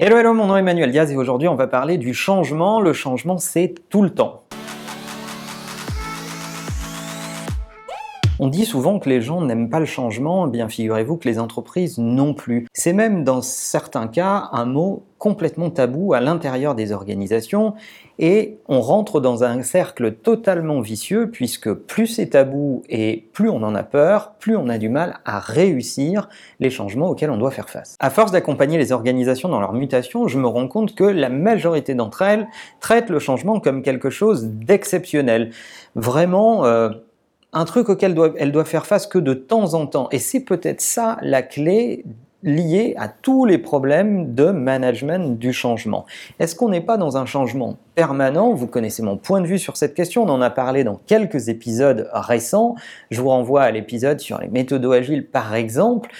Hello, hello, mon nom est Emmanuel Diaz et aujourd'hui on va parler du changement. Le changement, c'est tout le temps. On dit souvent que les gens n'aiment pas le changement, eh bien figurez-vous que les entreprises non plus. C'est même dans certains cas un mot complètement tabou à l'intérieur des organisations et on rentre dans un cercle totalement vicieux puisque plus c'est tabou et plus on en a peur, plus on a du mal à réussir les changements auxquels on doit faire face. À force d'accompagner les organisations dans leur mutation, je me rends compte que la majorité d'entre elles traitent le changement comme quelque chose d'exceptionnel. Vraiment, euh, un truc auquel elle doit faire face que de temps en temps. Et c'est peut-être ça la clé liée à tous les problèmes de management du changement. Est-ce qu'on n'est pas dans un changement permanent? Vous connaissez mon point de vue sur cette question, on en a parlé dans quelques épisodes récents. Je vous renvoie à l'épisode sur les méthodes agiles par exemple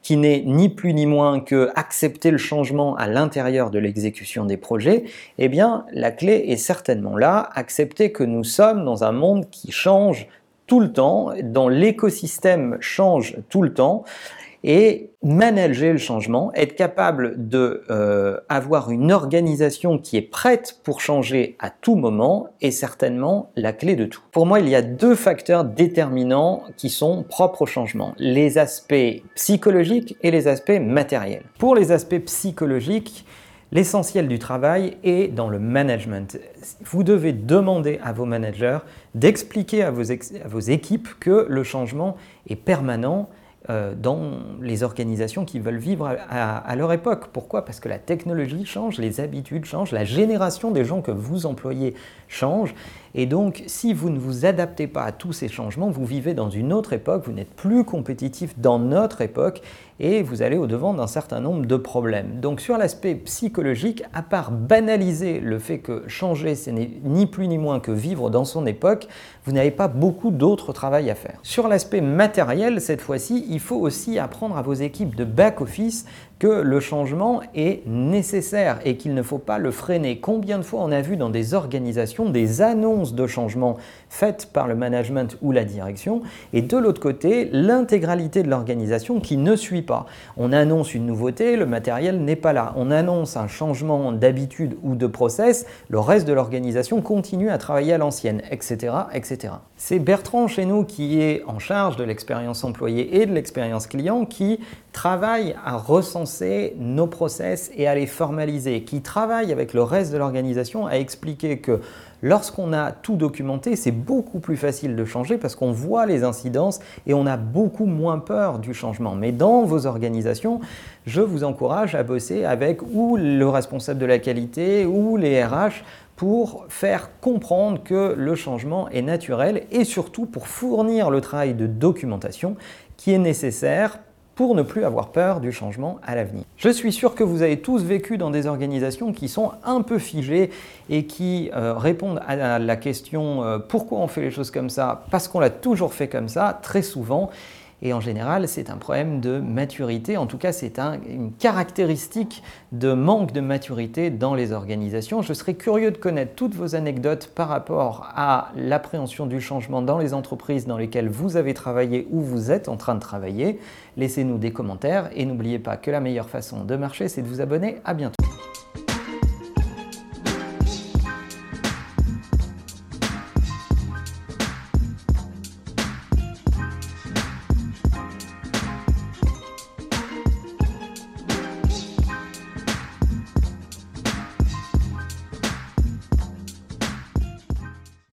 qui n'est ni plus ni moins que accepter le changement à l'intérieur de l'exécution des projets, eh bien la clé est certainement là, accepter que nous sommes dans un monde qui change tout le temps, dont l'écosystème change tout le temps, et manager le changement, être capable de euh, avoir une organisation qui est prête pour changer à tout moment est certainement la clé de tout. Pour moi, il y a deux facteurs déterminants qui sont propres au changement les aspects psychologiques et les aspects matériels. Pour les aspects psychologiques, L'essentiel du travail est dans le management. Vous devez demander à vos managers d'expliquer à, vos équipes que le changement est permanent euh, dans les organisations qui veulent vivre à, leur époque. Pourquoi? Parce que la technologie change, les habitudes changent, la génération des gens que vous employez change. Et donc, si vous ne vous adaptez pas à tous ces changements, vous vivez dans une autre époque, vous n'êtes plus compétitif dans notre époque et vous allez au-devant d'un certain nombre de problèmes. Donc sur l'aspect psychologique, à part banaliser le fait que changer, ce n'est ni plus ni moins que vivre dans son époque, vous n'avez pas beaucoup d'autres travail à faire. Sur l'aspect matériel, cette fois-ci, il faut aussi apprendre à vos équipes de back-office que le changement est nécessaire et qu'il ne faut pas le freiner. Combien de fois on a vu dans des organisations des annonces de changement faites par le management ou la direction et de l'autre côté l'intégralité de l'organisation qui ne suit pas. On annonce une nouveauté, le matériel n'est pas là. On annonce un changement d'habitude ou de process, le reste de l'organisation continue à travailler à l'ancienne, etc. etc. C'est Bertrand chez nous qui est en charge de l'expérience employée et de l'expérience client qui travaille à recenser nos process et à les formaliser, qui travaille avec le reste de l'organisation à expliquer que lorsqu'on a tout documenté, c'est beaucoup plus facile de changer parce qu'on voit les incidences et on a beaucoup moins peur du changement. Mais dans vos organisations, je vous encourage à bosser avec ou le responsable de la qualité ou les RH pour faire comprendre que le changement est naturel et surtout pour fournir le travail de documentation qui est nécessaire pour ne plus avoir peur du changement à l'avenir. Je suis sûr que vous avez tous vécu dans des organisations qui sont un peu figées et qui euh, répondent à la question euh, pourquoi on fait les choses comme ça? Parce qu'on l'a toujours fait comme ça, très souvent. Et en général, c'est un problème de maturité. En tout cas, c'est une caractéristique de manque de maturité dans les organisations. Je serais curieux de connaître toutes vos anecdotes par rapport à l'appréhension du changement dans les entreprises dans lesquelles vous avez travaillé ou vous êtes en train de travailler. Laissez-nous des commentaires et n'oubliez pas que la meilleure façon de marcher, c'est de vous abonner. À bientôt.